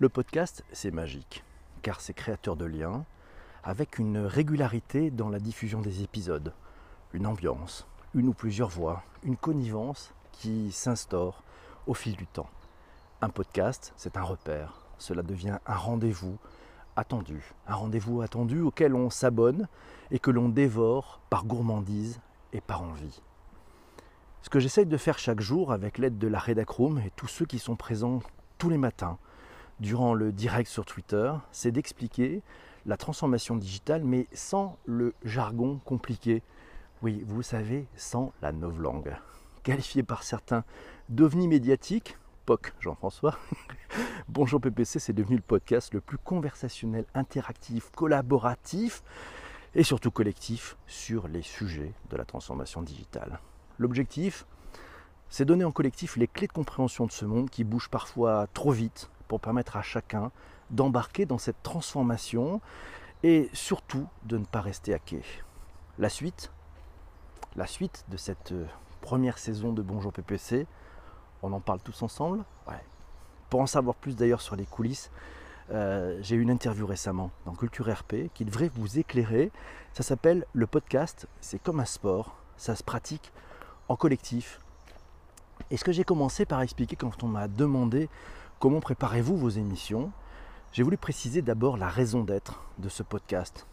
Le podcast, c'est magique, car c'est créateur de liens, avec une régularité dans la diffusion des épisodes, une ambiance, une ou plusieurs voix, une connivence qui s'instaure au fil du temps. Un podcast, c'est un repère, cela devient un rendez-vous attendu, un rendez-vous attendu auquel on s'abonne et que l'on dévore par gourmandise et par envie. Ce que j'essaye de faire chaque jour avec l'aide de la Redacroom et tous ceux qui sont présents tous les matins durant le direct sur Twitter, c'est d'expliquer la transformation digitale mais sans le jargon compliqué. Oui, vous savez, sans la novlangue. Qualifié par certains d'ovni médiatique, POC Jean-François, Bonjour PPC, c'est devenu le podcast le plus conversationnel, interactif, collaboratif et surtout collectif sur les sujets de la transformation digitale. L'objectif, c'est donner en collectif les clés de compréhension de ce monde qui bouge parfois trop vite pour permettre à chacun d'embarquer dans cette transformation et surtout de ne pas rester à quai. La suite, la suite de cette euh, première saison de Bonjour PPC, on en parle tous ensemble Pour en savoir plus d'ailleurs sur les coulisses, euh, j'ai eu une interview récemment dans Culture RP qui devrait vous éclairer. Ça s'appelle le podcast, c'est comme un sport, ça se pratique en collectif. Et ce que j'ai commencé par expliquer quand on m'a demandé comment préparez-vous vos émissions, j'ai voulu préciser d'abord la raison d'être de ce podcast,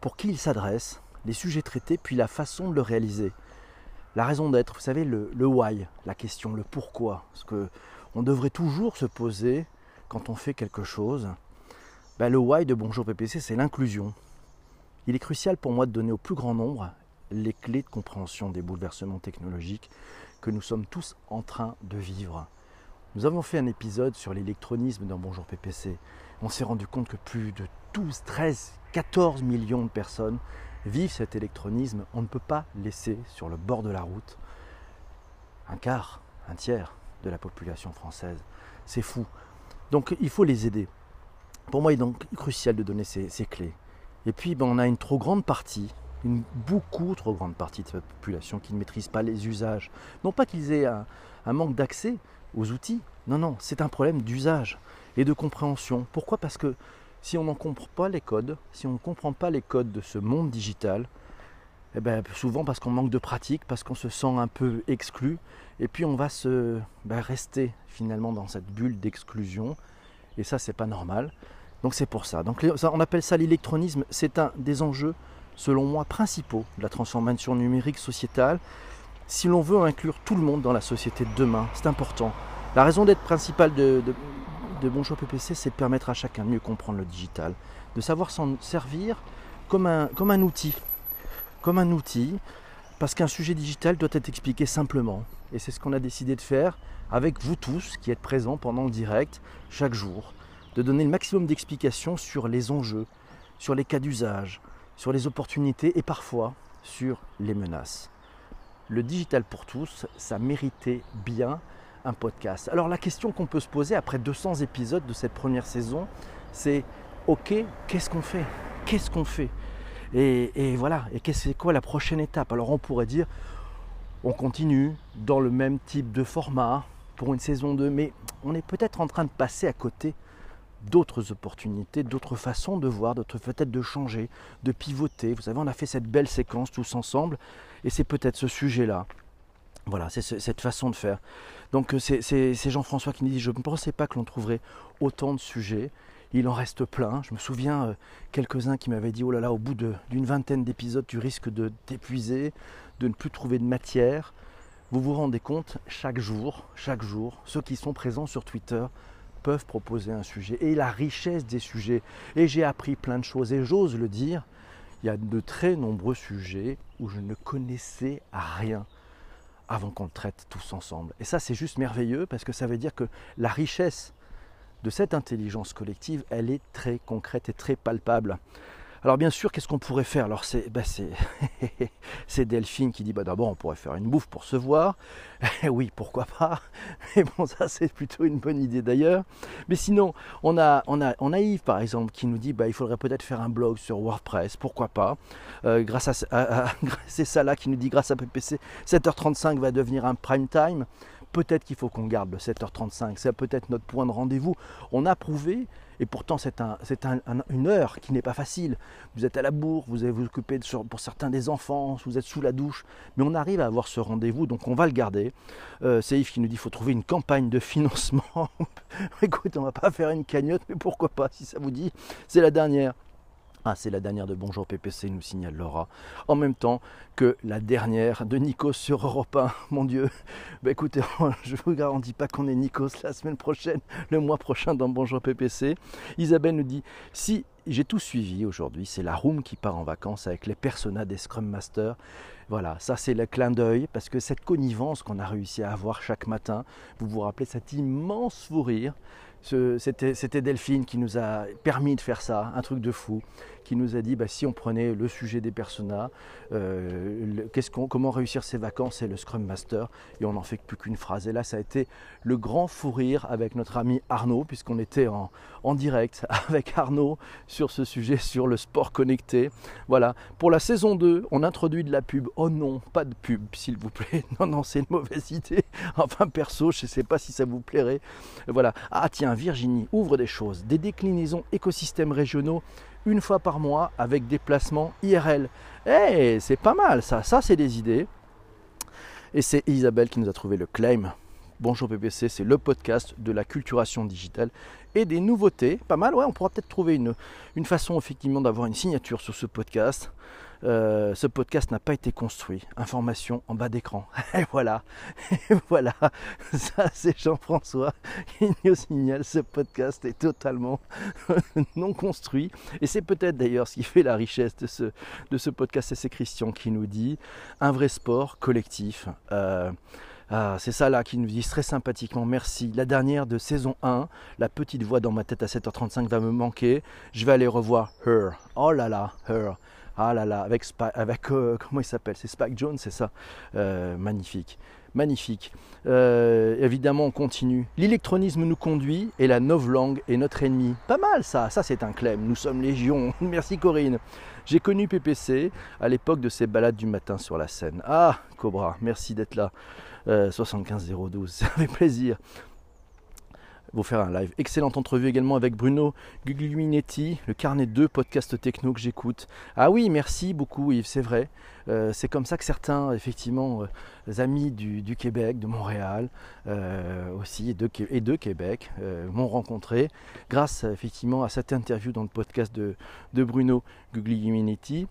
pour qui il s'adresse, les sujets traités, puis la façon de le réaliser. La raison d'être, vous savez, le, why, la question, le pourquoi, ce que on devrait toujours se poser quand on fait quelque chose. Ben, le why de Bonjour PPC, c'est l'inclusion. Il est crucial pour moi de donner au plus grand nombre les clés de compréhension des bouleversements technologiques que nous sommes tous en train de vivre. Nous avons fait un épisode sur l'électronisme dans Bonjour PPC. On s'est rendu compte que plus de 12, 13, 14 millions de personnes vivent cet électronisme. On ne peut pas laisser sur le bord de la route un quart, un tiers de la population française. C'est fou. Donc il faut les aider. Pour moi, il est donc crucial de donner ces, clés. Et puis, ben, on a une trop grande partie une beaucoup trop grande partie de cette population qui ne maîtrise pas les usages. Non pas qu'ils aient un, manque d'accès aux outils, non, non, c'est un problème d'usage et de compréhension. Pourquoi? Parce que si on n'en comprend pas les codes, si on ne comprend pas les codes de ce monde digital, eh ben, souvent parce qu'on manque de pratique, parce qu'on se sent un peu exclu, et puis on va se ben, rester finalement dans cette bulle d'exclusion, et ça c'est pas normal. Donc c'est pour ça. Donc on appelle ça l'électronisme, c'est un des enjeux selon moi, principaux de la transformation numérique sociétale si l'on veut inclure tout le monde dans la société de demain. C'est important. La raison d'être principale de, de, Bonjour PPC, c'est de permettre à chacun de mieux comprendre le digital, de savoir s'en servir comme un, comme un outil. Comme un outil, parce qu'un sujet digital doit être expliqué simplement. Et c'est ce qu'on a décidé de faire avec vous tous qui êtes présents pendant le direct chaque jour, de donner le maximum d'explications sur les enjeux, sur les cas d'usage, sur les opportunités et parfois sur les menaces. Le digital pour tous, ça méritait bien un podcast. Alors la question qu'on peut se poser après 200 épisodes de cette première saison, c'est ok, qu'est-ce qu'on fait? Qu'est-ce qu'on fait? Et, voilà, et c'est quoi la prochaine étape? Alors on pourrait dire, on continue dans le même type de format pour une saison 2, mais on est peut-être en train de passer à côté d'autres opportunités, d'autres façons de voir, d'autres peut-être de changer, de pivoter. Vous savez, on a fait cette belle séquence tous ensemble, et c'est peut-être ce sujet-là. Voilà, c'est cette façon de faire. Donc euh, c'est Jean-François qui nous dit, je ne pensais pas que l'on trouverait autant de sujets. Il en reste plein. Je me souviens euh, quelques-uns qui m'avaient dit, oh là là, au bout d'une vingtaine d'épisodes, tu risques de t'épuiser, de ne plus trouver de matière. Vous vous rendez compte, chaque jour, chaque jour, ceux qui sont présents sur Twitter peuvent proposer un sujet et la richesse des sujets. Et j'ai appris plein de choses et j'ose le dire, il y a de très nombreux sujets où je ne connaissais rien avant qu'on le traite tous ensemble. Et ça, c'est juste merveilleux parce que ça veut dire que la richesse de cette intelligence collective, elle est très concrète et très palpable. Alors bien sûr, qu'est-ce qu'on pourrait faire? Alors c'est bah, Delphine qui dit bah, d'abord on pourrait faire une bouffe pour se voir. oui, pourquoi pas? Mais bon, ça c'est plutôt une bonne idée d'ailleurs. Mais sinon, on a Yves par exemple qui nous dit bah, il faudrait peut-être faire un blog sur WordPress, pourquoi pas? Euh, grâce à, C'est ça là qui nous dit grâce à PPC, 7h35 va devenir un prime time. peut-être qu'il faut qu'on garde le 7h35, c'est peut-être notre point de rendez-vous. On a prouvé, et pourtant c'est un, une heure qui n'est pas facile. Vous êtes à la bourre, vous allez vous occuper pour certains des enfants, vous êtes sous la douche, mais on arrive à avoir ce rendez-vous, donc on va le garder. Euh, c'est Yves qui nous dit qu'il faut trouver une campagne de financement. Écoute, on va pas faire une cagnotte, mais pourquoi pas, si ça vous dit. C'est la dernière. Ah, c'est la dernière de Bonjour PPC, nous signale Laura. En même temps que la dernière de Nikos sur Europe 1. Mon Dieu. Bah écoutez, je vous garantis pas qu'on est Nikos la semaine prochaine, le mois prochain dans Bonjour PPC. Isabelle nous dit si j'ai tout suivi aujourd'hui, c'est la room qui part en vacances avec les personas des Scrum Masters. Voilà, ça c'est le clin d'œil parce que cette connivence qu'on a réussi à avoir chaque matin, vous vous rappelez cet immense fou rire c'était Delphine qui nous a permis de faire ça, un truc de fou, qui nous a dit bah, si on prenait le sujet des personas, euh, comment réussir ses vacances et le Scrum Master, et on n'en fait plus qu'une phrase. Et là, ça a été le grand fou rire avec notre ami Arnaud, puisqu'on était en, en, direct avec Arnaud sur ce sujet, sur le sport connecté. Voilà, pour la saison 2, on introduit de la pub. Oh non, pas de pub, s'il vous plaît. Non, non, c'est une mauvaise idée. Enfin, perso, je ne sais pas si ça vous plairait. Voilà. Ah tiens, Virginie ouvre des choses, des déclinaisons écosystèmes régionaux une fois par mois avec des placements IRL. Eh, c'est pas mal ça, ça c'est des idées. Et c'est Isabelle qui nous a trouvé le claim. Bonjour PPC, c'est le podcast de la culturation digitale et des nouveautés. Pas mal, ouais, on pourra peut-être trouver une, une façon effectivement d'avoir une signature sur ce podcast. Euh, ce podcast n'a pas été construit. Information en bas d'écran. Et voilà. Et voilà. Ça, c'est Jean-François qui nous signale ce podcast est totalement non construit. Et c'est peut-être d'ailleurs ce qui fait la richesse de ce, podcast. Et c'est Christian qui nous dit un vrai sport collectif. Euh, ah, c'est ça là qui nous dit très sympathiquement merci. La dernière de saison 1, la petite voix dans ma tête à 7h35 va me manquer. Je vais aller revoir Her. Oh là là, Her. Ah là là, avec, avec euh, comment il s'appelle? C'est Spike Jones, c'est ça? Euh, Magnifique, magnifique. Euh, évidemment, on continue. L'électronisme nous conduit et la novlangue est notre ennemi. Pas mal ça, ça c'est un clem. Nous sommes légion. Merci Corinne. J'ai connu PPC à l'époque de ses balades du matin sur la scène. Ah, Cobra, merci d'être là. 75012, ça fait plaisir vous faire un live. Excellente entrevue également avec Bruno Guglielminetti, le carnet 2 podcast techno que j'écoute. Ah oui, merci beaucoup Yves, c'est vrai. Euh, c'est comme ça que certains, effectivement, euh, amis du, Québec, de Montréal euh, aussi, et de, Québec, m'ont rencontré grâce effectivement à cette interview dans le podcast de, de Bruno Guglielminetti.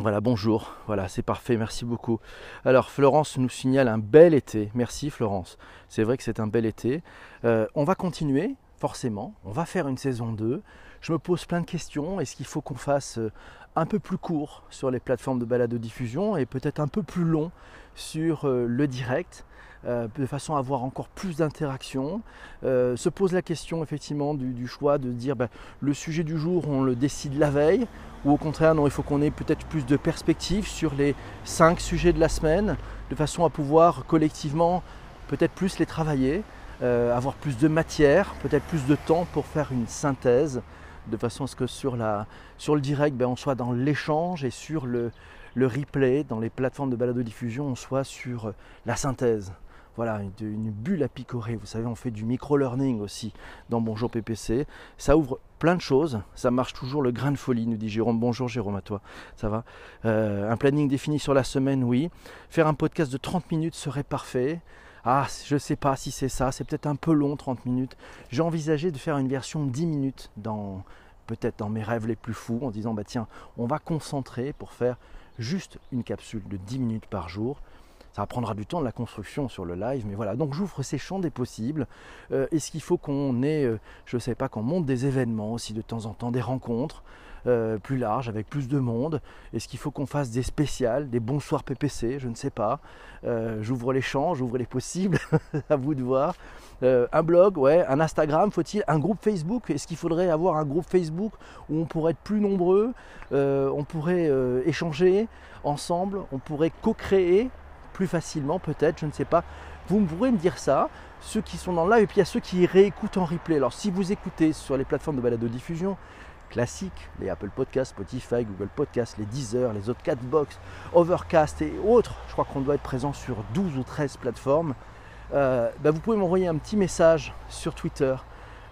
Voilà, bonjour. Voilà, c'est parfait, merci beaucoup. Alors, Florence nous signale un bel été. Merci, Florence. C'est vrai que c'est un bel été. Euh, on va continuer, forcément. On va faire une saison 2. Je me pose plein de questions. Est-ce qu'il faut qu'on fasse euh, un peu plus court sur les plateformes de balade de diffusion et peut-être un peu plus long sur euh, le direct euh, de façon à avoir encore plus d'interaction. Euh, se pose la question effectivement du, choix de dire ben, le sujet du jour on le décide la veille ou au contraire non il faut qu'on ait peut-être plus de perspectives sur les cinq sujets de la semaine de façon à pouvoir collectivement peut-être plus les travailler, avoir plus de matière, peut-être plus de temps pour faire une synthèse de façon à ce que sur, la, sur le direct ben, on soit dans l'échange et sur le, replay dans les plateformes de balado-diffusion on soit sur la synthèse voilà, une, bulle à picorer. Vous savez, on fait du micro-learning aussi dans Bonjour PPC. Ça ouvre plein de choses. Ça marche toujours le grain de folie, nous dit Jérôme. Bonjour Jérôme, à toi. Ça va? Euh, Un planning défini sur la semaine, oui. Faire un podcast de 30 minutes serait parfait. Ah, je sais pas si c'est ça. C'est peut-être un peu long, 30 minutes. J'ai envisagé de faire une version de 10 minutes dans peut-être dans mes rêves les plus fous en disant bah tiens, on va concentrer pour faire juste une capsule de 10 minutes par jour ça prendra du temps de la construction sur le live, mais voilà. Donc j'ouvre ces champs des possibles. Euh, est-ce qu'il faut qu'on ait, euh, je ne sais pas, qu'on monte des événements aussi de temps en temps, des rencontres? Euh, plus larges, avec plus de monde Est-ce qu'il faut qu'on fasse des spéciales, des bonsoirs PPC Je ne sais pas. j'ouvre les champs, j'ouvre les possibles, à vous de voir. un blog, ouais, un Instagram, faut-il? Un groupe Facebook? Est-ce qu'il faudrait avoir un groupe Facebook où on pourrait être plus nombreux, on pourrait échanger ensemble, on pourrait co-créer plus facilement peut-être, je ne sais pas. Vous pourrez me dire ça, ceux qui sont dans le live, et puis il y a ceux qui réécoutent en replay. Alors si vous écoutez sur les plateformes de balado diffusion, classiques, les Apple Podcasts, Spotify, Google Podcasts, les Deezer, les autres Catbox, Overcast et autres. Je crois qu'on doit être présent sur 12 ou 13 plateformes. Euh, bah, vous pouvez m'envoyer un petit message sur Twitter.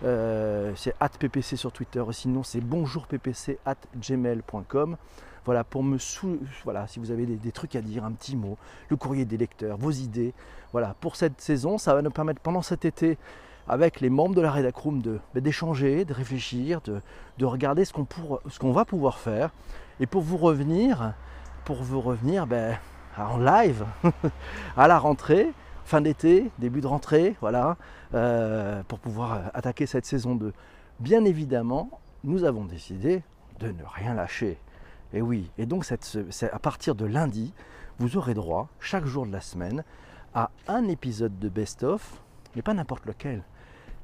Euh, c'est ppc sur Twitter, sinon c'est bonjourppc at gmail.com. Voilà, pour me sou... voilà, si vous avez des, trucs à dire, un petit mot, le courrier des lecteurs, vos idées. Voilà, pour cette saison, ça va nous permettre pendant cet été, avec les membres de la Redacroom, de, bah, d'échanger, de réfléchir, de, de regarder ce qu'on, va pouvoir faire. Et pour vous revenir, pour vous revenir ben, en live à la rentrée, fin d'été, début de rentrée, voilà, euh, pour pouvoir attaquer cette saison 2. Bien évidemment, nous avons décidé de ne rien lâcher. Et oui, et donc cette, à partir de lundi, vous aurez droit, chaque jour de la semaine, à un épisode de Best of, mais pas n'importe lequel.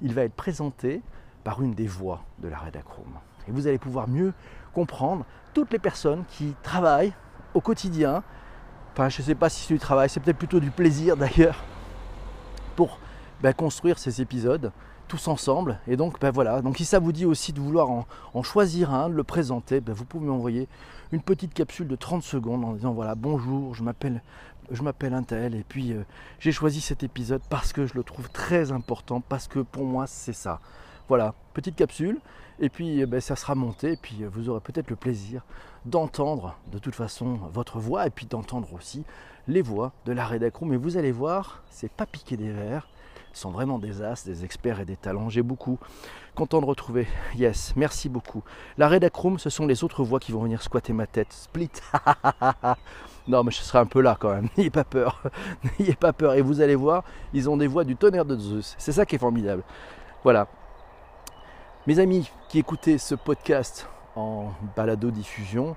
Il va être présenté par une des voix de la Redacroom. Et vous allez pouvoir mieux comprendre toutes les personnes qui travaillent au quotidien. Enfin, je ne sais pas si c'est du travail, c'est peut-être plutôt du plaisir d'ailleurs, pour ben, construire ces épisodes tous ensemble. Et donc ben, voilà, donc si ça vous dit aussi de vouloir en, choisir un, de le présenter, ben, vous pouvez m'envoyer une petite capsule de 30 secondes en disant voilà bonjour, je m'appelle je m'appelle Intel et puis euh, j'ai choisi cet épisode parce que je le trouve très important, parce que pour moi c'est ça. Voilà, petite capsule, et puis ben, ça sera monté, et puis euh, vous aurez peut-être le plaisir d'entendre de toute façon votre voix, et puis d'entendre aussi les voix de la rédac Mais vous allez voir, c'est pas piquer des verres, sont vraiment des as, des experts et des talents. J'ai beaucoup content de retrouver. Yes, merci beaucoup. La rédac ce sont les autres voix qui vont venir squatter ma tête. Split. non, mais je serai un peu là quand même. N'ayez pas peur. N'ayez pas peur. Et vous allez voir, ils ont des voix du tonnerre de Zeus. C'est ça qui est formidable. Voilà. Mes amis qui écoutez ce podcast en balado diffusion,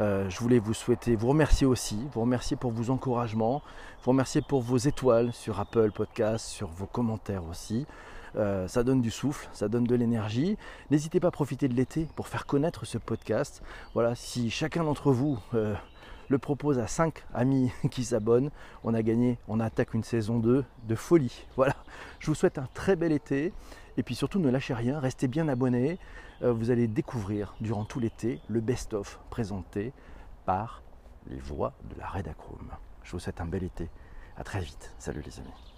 euh, je voulais vous souhaiter, vous remercier aussi, vous remercier pour vos encouragements, vous remercier pour vos étoiles sur Apple Podcast, sur vos commentaires aussi. Euh, ça donne du souffle, ça donne de l'énergie. N'hésitez pas à profiter de l'été pour faire connaître ce podcast. Voilà, si chacun d'entre vous euh, le propose à 5 amis qui s'abonnent, on a gagné, on attaque une saison 2 de folie. Voilà, je vous souhaite un très bel été. Et puis surtout, ne lâchez rien, restez bien abonnés. Euh, vous allez découvrir durant tout l'été le best-of présenté par les voix de la Redacroom. Je vous souhaite un bel été. A très vite. Salut les amis.